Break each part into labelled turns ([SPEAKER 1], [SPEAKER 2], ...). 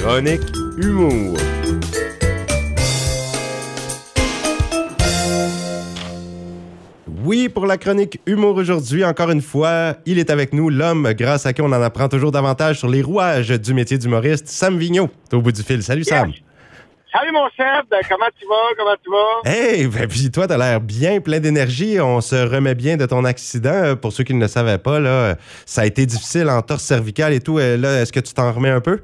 [SPEAKER 1] Chronique Humour. Oui, pour la chronique Humour aujourd'hui, encore une fois, il est avec nous, l'homme grâce à qui on en apprend toujours davantage sur les rouages du métier d'humoriste, Sam Vigneault. T'es au bout du fil. Salut Sam.
[SPEAKER 2] Salut mon chef, Ben, comment tu vas? Comment tu vas?
[SPEAKER 1] Hey, ben, puis toi, t'as l'air bien, plein d'énergie. On se remet bien de ton accident. Pour ceux qui ne le savaient pas, là, ça a été difficile en torse cervicale et tout. Euh, Là, est-ce que tu t'en remets un peu?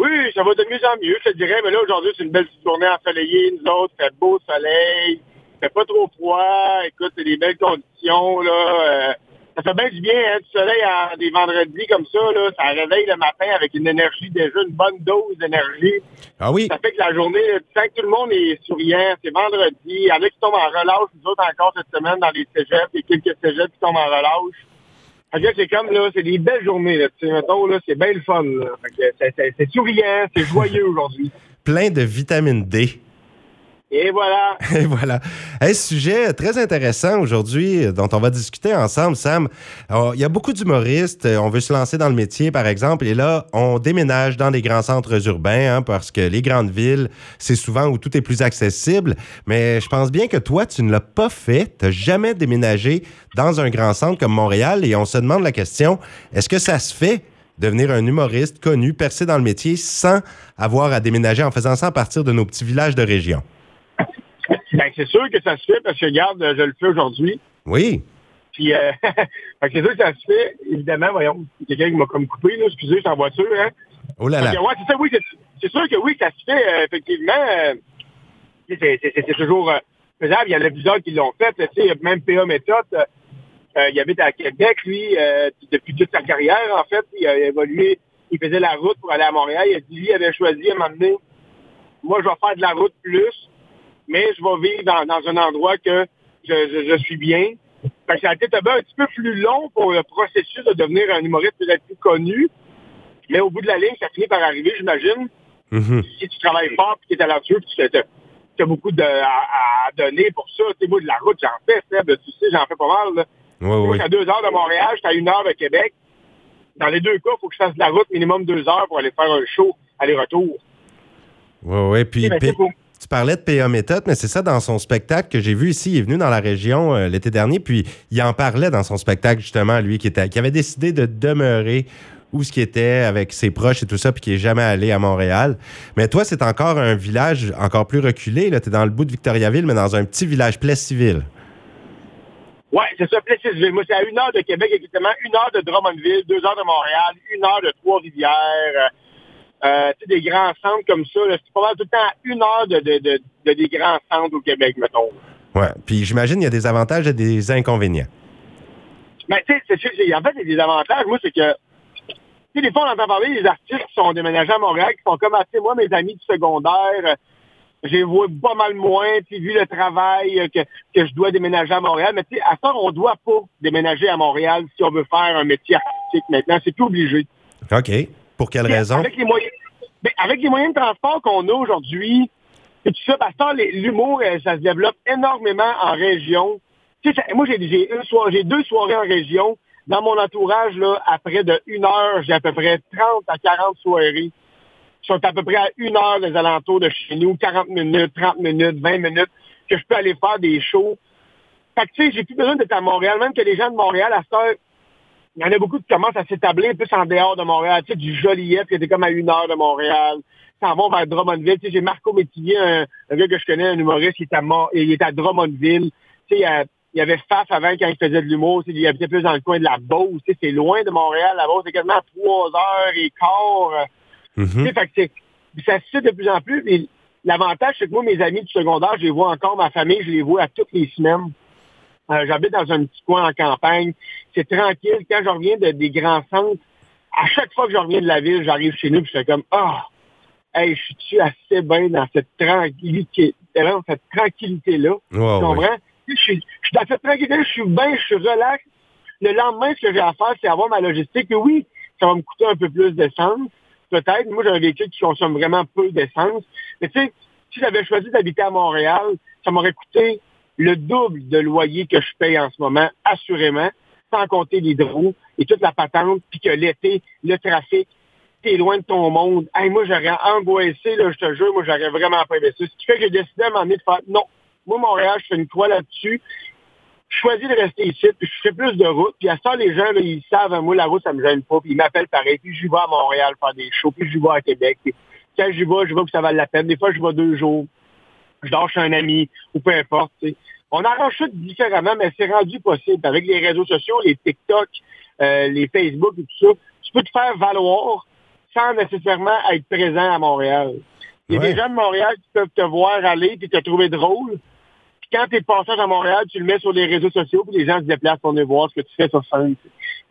[SPEAKER 2] Oui, ça va de mieux en mieux, je te dirais. Mais là, aujourd'hui, c'est une belle journée ensoleillée. Nous autres, c'est beau soleil. Il fait pas trop froid. Écoute, c'est des belles conditions, là. Euh, ça fait bien du bien, hein, du soleil en des vendredis comme ça, là. Ça réveille le matin avec une énergie, déjà une bonne dose d'énergie.
[SPEAKER 1] Ah oui?
[SPEAKER 2] Ça fait que la journée, tu sens que tout le monde est souriant. C'est vendredi. Il y en a qui tombent en relâche, nous autres encore cette semaine dans les cégeps. Il y a quelques cégeps qui tombent en relâche. Fait que c'est comme, là, c'est des belles journées, là. Tu sais, là, c'est bien le fun, là. Fait que c'est souriant, c'est joyeux aujourd'hui.
[SPEAKER 1] Plein de vitamine D.
[SPEAKER 2] Et voilà.
[SPEAKER 1] Et voilà. Un sujet très intéressant aujourd'hui euh, dont on va discuter ensemble, Sam. Alors, Il y a beaucoup d'humoristes. euh, On veut se lancer dans le métier, par exemple, et là, on déménage dans des grands centres urbains hein, parce que les grandes villes, c'est souvent où tout est plus accessible. Mais je pense bien que toi, tu ne l'as pas fait. Tu n'as jamais déménagé dans un grand centre comme Montréal et on se demande la question, est-ce que ça se fait devenir un humoriste connu, percé dans le métier sans avoir à déménager en faisant ça à partir de nos petits villages de région?
[SPEAKER 2] C'est sûr que ça se fait parce que, regarde, je le fais aujourd'hui.
[SPEAKER 1] Oui.
[SPEAKER 2] Puis, euh, c'est sûr que ça se fait. Évidemment, voyons, quelqu'un qui m'a comme coupé, là. Excusez, je suis en voiture, hein.
[SPEAKER 1] Oh là là.
[SPEAKER 2] Ouais, c'est ça, oui, c'est, sûr que oui, ça se fait, euh, effectivement. euh, c'est, toujours faisable. Il y en a plusieurs qui l'ont fait. Tu sais, il y a même PA Méthode. il habite à Québec, lui, depuis toute sa carrière, en fait. Il a évolué. Il faisait la route pour aller à Montréal. Il a dit, lui, il avait choisi à un moment donné, moi, je vais faire de la route plus, mais je vais vivre dans, dans un endroit que je, je- je suis bien. Fait que ça a été un petit peu plus long pour le processus de devenir un humoriste peut-être plus connu. Mais au bout de la ligne, ça finit par arriver, j'imagine.
[SPEAKER 1] Mhm.
[SPEAKER 2] Si tu travailles fort et tu es talentueux, puis tu as, beaucoup de, à, à donner pour ça. Tu sais, moi, de la route, j'en fais, Seb, tu sais, j'en fais pas mal. Là.
[SPEAKER 1] Oui,
[SPEAKER 2] Moi, à deux heures de Montréal, je suis à une heure de Québec. Dans les deux cas, il faut que je fasse de la route minimum deux heures pour aller faire un show aller-retour.
[SPEAKER 1] Oui, oui. Puis, Tu parlais de PA Méthode, mais c'est ça dans son spectacle que j'ai vu ici. Il est venu dans la région euh, l'été dernier, puis il en parlait dans son spectacle, justement, lui, qui, était, qui avait décidé de demeurer où ce qui était avec ses proches et tout ça, puis qui est jamais allé à Montréal. Mais toi, c'est encore un village encore plus reculé. Tu es dans le bout de Victoriaville, mais dans un petit village Plessisville.
[SPEAKER 2] Ouais, c'est ça, Plessisville. Moi, c'est à une heure de Québec, exactement, une heure de Drummondville, deux heures de Montréal, une heure de Trois-Rivières. Euh, des grands centres comme ça. C'est pas mal tout le temps à une heure de, de, de, de des grands centres au Québec, mettons.
[SPEAKER 1] Ouais. Puis j'imagine il y a des avantages et des inconvénients.
[SPEAKER 2] Mais tu sais, en fait, il y a des avantages. Moi, c'est que, tu sais, des fois, on entend parler des artistes qui sont déménagés à Montréal, qui sont comme, ah, tu sais, moi, mes amis du secondaire, euh, j'ai vois pas mal moins, puis vu le travail euh, que, que je dois déménager à Montréal. Mais tu sais, à ça, on doit pas déménager à Montréal si on veut faire un métier artistique maintenant. C'est plus obligé.
[SPEAKER 1] OK. Pour quelle raison?
[SPEAKER 2] Avec les moyens, ben, avec les moyens de transport qu'on a aujourd'hui, et tout ça, parce que les- l'humour, euh, ça se développe énormément en région. Tu sais, ça- moi, j'ai deux soirées en région. Dans mon entourage, là, après de une heure, j'ai à peu près 30 à 40 soirées. qui sont à peu près à une heure des alentours de chez nous, 40 minutes, 30 minutes, 20 minutes, que je peux aller faire des shows. Fait que, tu sais, j'ai plus besoin d'être à Montréal, même que les gens de Montréal, à cette heure, il y en a beaucoup qui commencent à s'établir plus en dehors de Montréal. Tu sais, du Joliette, qui était comme à une heure de Montréal. S'en vont vers Drummondville. Tu sais, j'ai Marco Métivier, un, un gars que je connais, un humoriste, il est à, Mont- il est à Drummondville. Tu sais, il y avait Faf avant quand il faisait de l'humour. Tu sais, Il habitait plus dans le coin de la Beauce. Tu sais, c'est loin de Montréal. La Beauce, c'est quasiment à trois heures et quart. euh,
[SPEAKER 1] Mhm.
[SPEAKER 2] tu sais, fait que c'est- ça se fait de plus en plus. Et L'avantage, c'est que moi, mes amis du secondaire, je les vois encore, ma famille, je les vois à toutes les semaines. Euh, J'habite dans un petit coin en campagne. C'est tranquille. Quand je reviens de- des grands centres, à chaque fois que je reviens de la ville, j'arrive chez nous et je fais comme Ah! hey, je suis assez bien dans cette tranquillité, dans cette tranquillité-là? Tu comprends? Je suis, je suis dans cette tranquillité, je suis bien, je suis relax. Le lendemain, ce que j'ai à faire, c'est avoir ma logistique. Et oui, ça va me coûter un peu plus d'essence, peut-être. Moi, j'ai un véhicule qui consomme vraiment peu d'essence. Mais tu sais, si j'avais choisi d'habiter à Montréal, ça m'aurait coûté le double de loyer que je paye en ce moment, assurément, sans compter l'hydro et toute la patente, puis que l'été, le trafic, t'es loin de ton monde. Moi, j'aurais angoissé, là, je te jure, moi, j'aurais vraiment pas aimé ça. Ce qui fait que j'ai décidé à donné de faire, non, moi, Montréal, je fais une croix là-dessus. Je choisis de rester ici, puis je fais plus de route. Puis à ça, les gens, ils savent, moi, la route, ça me gêne pas. Puis ils m'appellent pareil. Puis je vais à Montréal faire des shows. Puis je vais à Québec. Quand je vais, je vois que ça vale la peine. Des fois, je vais deux jours. Je dors chez un ami, ou peu importe. On arrange ça différemment, mais c'est rendu possible. Avec les réseaux sociaux, les TikTok, euh, les Facebook et tout ça, tu peux te faire valoir sans nécessairement être présent à Montréal. Il y a des gens de Montréal qui peuvent te voir aller et te trouver drôle. Puis quand tu es passage à Montréal, tu le mets sur les réseaux sociaux, puis les gens se déplacent pour venir voir ce que tu fais sur scène.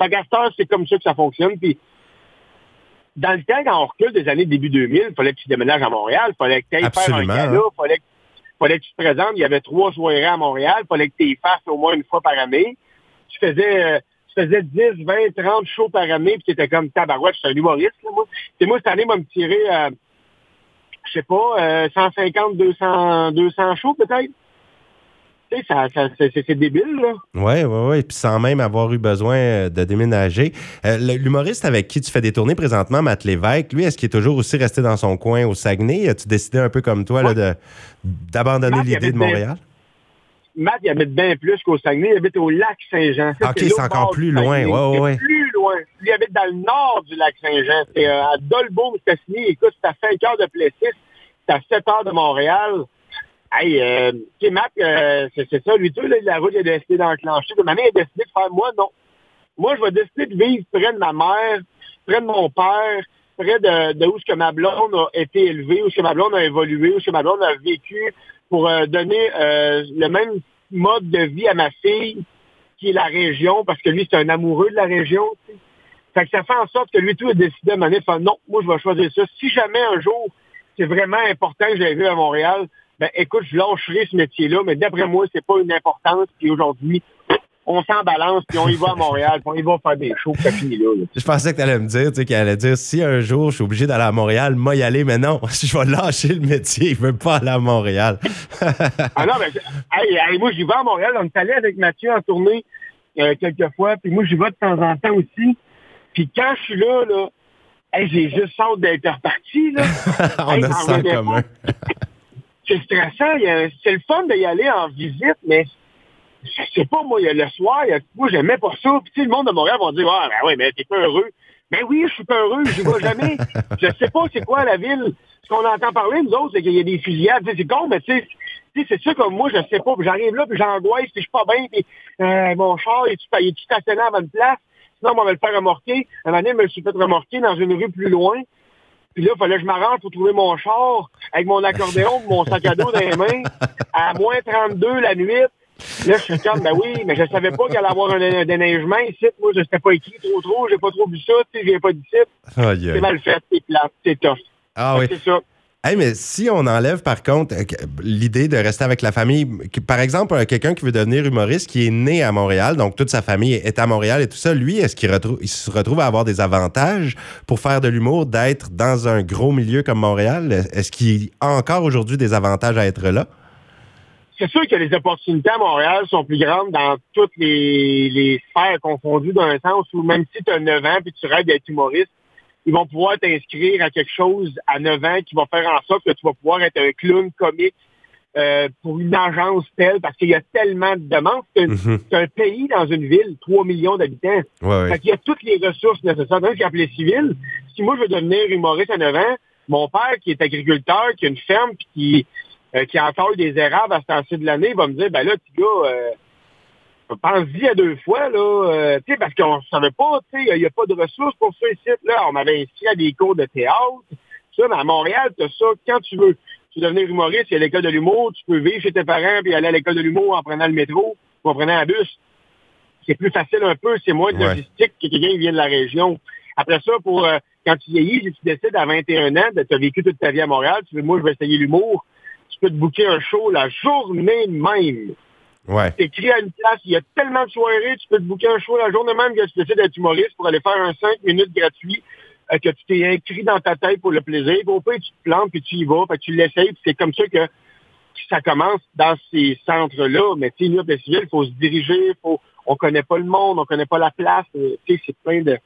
[SPEAKER 2] Fait c'est comme ça que ça fonctionne. Puis dans le temps, quand on recule des années début 2000, il fallait que tu déménages à Montréal, il fallait que tu ailles faire un gala, il fallait, fallait, que tu te présentes. Il y avait trois soirées à Montréal, fallait que tu y fasses au moins une fois par année. Tu faisais... Euh, tu faisais 10, 20, 30 shows par année, puis tu étais comme tabarouette, je suis un humoriste, là, moi. Et moi, cette année, m'a tiré, euh, je sais pas, 150, 200, 200 shows peut-être. Tu sais, ça, c'est débile, là.
[SPEAKER 1] Oui, oui, oui. Puis sans même avoir eu besoin euh, de déménager. Euh, l'humoriste avec qui tu fais des tournées présentement, Matt Lévesque, lui, est-ce qu'il est toujours aussi resté dans son coin au Saguenay? As-tu décidé un peu comme toi d'abandonner l'idée de Montréal?
[SPEAKER 2] Matt, il habite bien plus qu'au Saguenay. Il habite au lac Saint-Jean.
[SPEAKER 1] OK, c'est encore plus loin. Ouais, ouais.
[SPEAKER 2] plus loin. Il habite dans le nord du lac Saint-Jean. C'est euh, à Dolbeau. Écoute, c'est à 5 heures de Plessis. C'est à 7 heures de Montréal. Hey, euh, tu sais, Matt, euh, c'est ça. Lui, là, la route, il a décidé d'enclencher. De manière, il a décidé de faire moi, non. Moi, je vais décider de vivre près de ma mère, près de mon père, près de, où ce que ma blonde a été élevée, où ce que ma blonde a évolué, où ce que ma blonde a vécu pour euh, donner le même mode de vie à ma fille qui est la région, parce que lui, c'est un amoureux de la région. Fait que ça fait en sorte que lui, tout a décidé à moment de faire non, moi, je vais choisir ça. Si jamais un jour, c'est vraiment important que j'aille vu à Montréal, ben écoute, je lâcherai ce métier-là, mais d'après moi, c'est pas une importance. Puis aujourd'hui, on s'en balance, puis on y va à Montréal, puis on y va faire des shows, puis ça finit là,
[SPEAKER 1] Je pensais que tu allais me dire, tu sais, qu'elle allait dire, si un jour je suis obligé d'aller à Montréal, moi y aller, mais non, je vais lâcher le métier, je veux pas aller à Montréal.
[SPEAKER 2] ah non, mais hey, moi j'y vais à Montréal, on est allé avec Mathieu en tournée euh, quelques fois, puis moi j'y vais de temps en temps aussi. Puis quand je suis là, là, j'ai juste hâte d'être reparti, là.
[SPEAKER 1] on a ça en commun.
[SPEAKER 2] C'est stressant, c'est le fun d'y aller en visite, mais je sais pas, moi, le soir, moi, j'aimais pas ça. Puis, le monde de Montréal va dire, ah, ben oui, mais t'es pas heureux. Ben oui, je suis pas heureux, je vois jamais. je sais pas c'est quoi la ville. Ce qu'on entend parler, nous autres, c'est qu'il y a des fusillades. C'est con, mais tu sais, c'est ça comme moi, je sais pas. J'arrive là, puis j'angoisse, puis je suis pas bien, puis euh, mon char, il est-tu stationné à bonne place? Sinon, on va le faire remorquer. Un moment donné, je me suis fait remorquer dans une rue plus loin. Puis là, il fallait que je m'arrange pour trouver mon char avec mon accordéon, mon sac à dos dans les mains, à moins 32 la nuit. Là, je suis comme, ben oui, mais je savais pas qu'il allait y avoir un, déneigement ici. Moi, je n'étais pas écrit trop trop, j'ai pas trop vu ça, tu sais, j'ai pas dit ça. C'est mal fait, c'est plat, c'est tough.
[SPEAKER 1] Ah oui.
[SPEAKER 2] C'est ça.
[SPEAKER 1] Hey, mais si on enlève par contre euh, l'idée de rester avec la famille, par exemple, quelqu'un qui veut devenir humoriste, qui est né à Montréal, donc toute sa famille est à Montréal et tout ça, lui, est-ce qu'il il se retrouve à avoir des avantages pour faire de l'humour, d'être dans un gros milieu comme Montréal? Est-ce qu'il a encore aujourd'hui des avantages à être là?
[SPEAKER 2] c'est sûr que les opportunités à Montréal sont plus grandes dans toutes les, les sphères confondues dans un sens où même si tu as 9 ans et tu rêves d'être humoriste, ils vont pouvoir t'inscrire à quelque chose à 9 ans qui va faire en sorte que tu vas pouvoir être un clown comique euh, pour une agence telle, parce qu'il y a tellement de demandes. C'est un pays dans une ville, 3 millions d'habitants.
[SPEAKER 1] Ouais,
[SPEAKER 2] fait qu'il y a toutes les ressources nécessaires. Dans ce appelé civil, si moi je veux devenir humoriste à 9 ans, mon père qui est agriculteur, qui a une ferme, puis qui euh, qui des érables à ce temps-ci de l'année, va me dire, ben là, petit gars, euh, pense-y à deux fois, là, euh, tu sais, parce qu'on ne savait pas, tu sais, il n'y a pas de ressources pour ça ici, là. On m'avait inscrit à des cours de théâtre, ça, mais à Montréal, tu as ça quand tu veux. Tu veux devenir humoriste, il y a l'école de l'humour, tu peux vivre chez tes parents puis aller à l'école de l'humour en prenant le métro ou en prenant un bus. C'est plus facile un peu, c'est moins de logistique que quelqu'un qui vient de la région. Après ça, pour quand tu vieillis, si tu décides à 21 ans, de tu as vécu toute ta vie à Montréal, tu veux, moi, je vais essayer l'humour, tu peux te booker un show la journée même.
[SPEAKER 1] Ouais.
[SPEAKER 2] Tu écris à une place, il y a tellement de soirées, tu peux te booker un show la journée même que tu décides d'être humoriste pour aller faire un 5 minutes gratuit euh, que tu t'es inscrit dans ta tête pour le plaisir. Au tu te plantes, puis tu y vas, puis tu l'essayes, puis c'est comme ça que ça commence dans ces centres-là. Mais tu sais, nous, civil, il faut se diriger, faut, on connaît pas le monde, on connaît pas la place. Euh, tu sais, c'est plein de...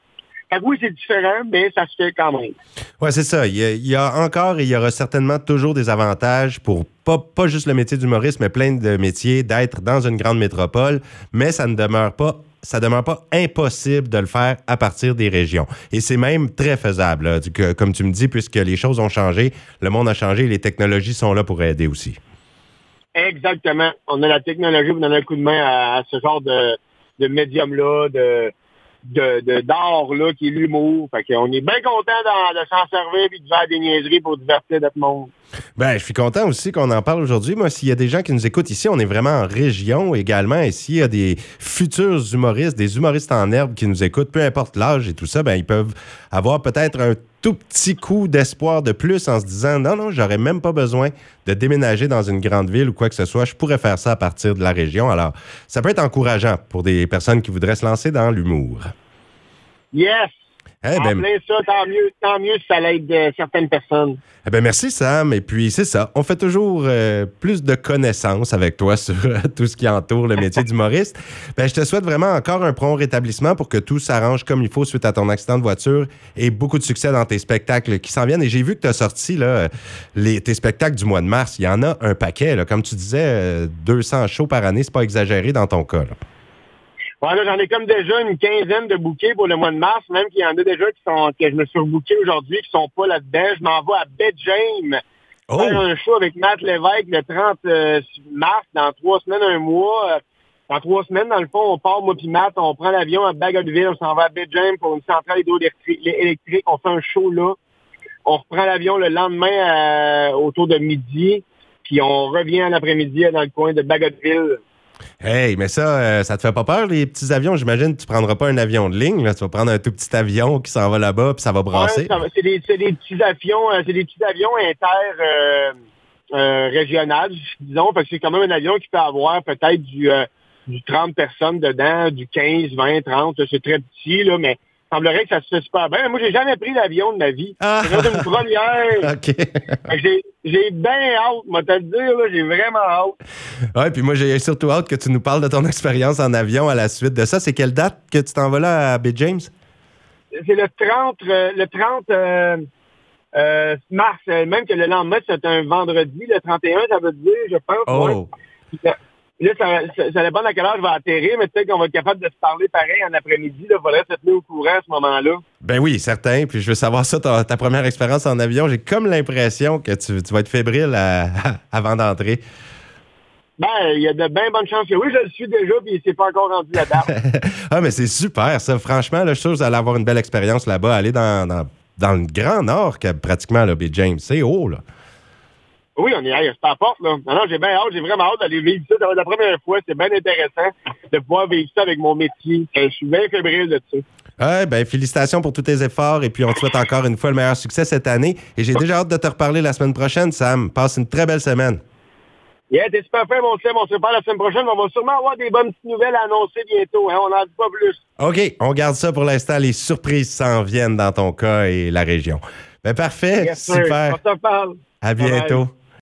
[SPEAKER 2] Oui, c'est différent, mais ça se fait quand même.
[SPEAKER 1] Oui, c'est ça. Il y, a, il y, a, encore et il y aura certainement toujours des avantages pour pas, pas juste le métier d'humoriste, mais plein de métiers d'être dans une grande métropole, mais ça ne demeure pas ça demeure pas impossible de le faire à partir des régions. Et c'est même très faisable, là, que, comme tu me dis, puisque les choses ont changé, le monde a changé, les technologies sont là pour aider aussi.
[SPEAKER 2] Exactement. On a la technologie pour donner un coup de main à, à ce genre de, de médium-là, de, de, d'art là, qui est l'humour. Fait qu'on est bien content de, s'en servir et de faire des niaiseries pour divertir notre monde.
[SPEAKER 1] Ben, je suis content aussi qu'on en parle aujourd'hui. Moi, s'il y a des gens qui nous écoutent ici, on est vraiment en région également. Et s'il y a des futurs humoristes, des humoristes en herbe qui nous écoutent, peu importe l'âge et tout ça, ben, ils peuvent avoir peut-être un tout petit coup d'espoir de plus en se disant non, non, j'aurais même pas besoin de déménager dans une grande ville ou quoi que ce soit. Je pourrais faire ça à partir de la région. Alors, ça peut être encourageant pour des personnes qui voudraient se lancer dans l'humour.
[SPEAKER 2] Yes! Eh ben, ça, tant mieux, tant mieux si ça l'aide euh, certaines personnes.
[SPEAKER 1] Eh ben merci Sam. Et puis c'est ça, on fait toujours euh, plus de connaissances avec toi sur euh, tout ce qui entoure le métier d'humoriste. Ben je te souhaite vraiment encore un prompt rétablissement pour que tout s'arrange comme il faut suite à ton accident de voiture et beaucoup de succès dans tes spectacles qui s'en viennent. Et j'ai vu que tu as sorti là, les, tes spectacles du mois de mars. Il y en a un paquet. Là. Comme tu disais, 200 shows par année, c'est pas exagéré dans ton cas.
[SPEAKER 2] J'en ai comme déjà une quinzaine de bouquets pour le mois de mars, même qu'il y en a déjà qui sont que je me suis rebooké aujourd'hui, qui sont pas là-dedans. Je m'en vais à Bedjame. Oh. Faire un show avec Matt Lévesque le 30 euh, mars, dans trois semaines, un mois. Dans trois semaines, dans le fond, on part, moi puis Matt, on prend l'avion à Bagotville, on s'en va à Bedjame pour une centrale hydroélectrique. On fait un show là. On reprend l'avion le lendemain euh, autour de midi, puis on revient l'après-midi dans le coin de Bagotville.
[SPEAKER 1] Hey, mais ça, euh, ça te fait pas peur, les petits avions? J'imagine que tu prendras pas un avion de ligne. Tu vas prendre un tout petit avion qui s'en va là-bas, puis ça va brasser.
[SPEAKER 2] c'est des, petits avions, euh, c'est des petits avions inter euh, régional, disons, parce que c'est quand même un avion qui peut avoir peut-être du, du 30 personnes dedans, du 15, 20, 30. C'est très petit, là, mais semblerait que ça se fait super bien. Moi, j'ai jamais pris l'avion de ma vie. Ah. C'est une première. OK. j'ai bien hâte, moi, te le dire, j'ai vraiment hâte.
[SPEAKER 1] Ouais, puis moi, j'ai surtout hâte que tu nous parles de ton expérience en avion à la suite de ça. C'est quelle date que tu t'en vas là à Bay James?
[SPEAKER 2] C'est le 30, euh, le 30 euh, euh, mars, même que le lendemain, c'est un vendredi, le 31, ça veut dire, je pense. Oh. Là, ça, ça, ça dépend à quelle heure je vais atterrir, mais peut-être qu'on va être capable de se parler pareil en après-midi. Il faudrait se tenir au courant à ce moment-là.
[SPEAKER 1] Ben oui, certain. Puis je veux savoir ça, ta, première expérience en avion. J'ai comme l'impression que tu, vas être fébrile avant d'entrer.
[SPEAKER 2] Ben, il y a de bien bonnes chances que oui, je le suis déjà, puis c'est pas encore rendu la date.
[SPEAKER 1] ah, mais c'est super, ça. Franchement, là, je suis sûr que vous allez avoir une belle expérience là-bas. Aller dans, dans, le Grand Nord, pratiquement, là, B. James. C'est haut, là.
[SPEAKER 2] Oui, on est à la porte, là. Non, non, j'ai bien hâte, j'ai vraiment hâte d'aller vivre ça. La première fois. C'est bien intéressant de pouvoir vivre ça avec mon métier. Euh, je suis bien fébrile de ça.
[SPEAKER 1] Ouais, ben, félicitations pour tous tes efforts et puis on te souhaite encore une fois le meilleur succès cette année. Et j'ai déjà hâte de te reparler la semaine prochaine, Sam. Passe une très belle semaine.
[SPEAKER 2] Yeah, t'es super fin, mon Sam. On se parle la semaine prochaine. On va sûrement avoir des bonnes petites nouvelles à annoncer bientôt. Hein? On n'en dit pas plus.
[SPEAKER 1] OK, on garde ça pour l'instant. Les surprises s'en viennent dans ton cas et la région. Ben, parfait. super.
[SPEAKER 2] On se parle.
[SPEAKER 1] À bientôt.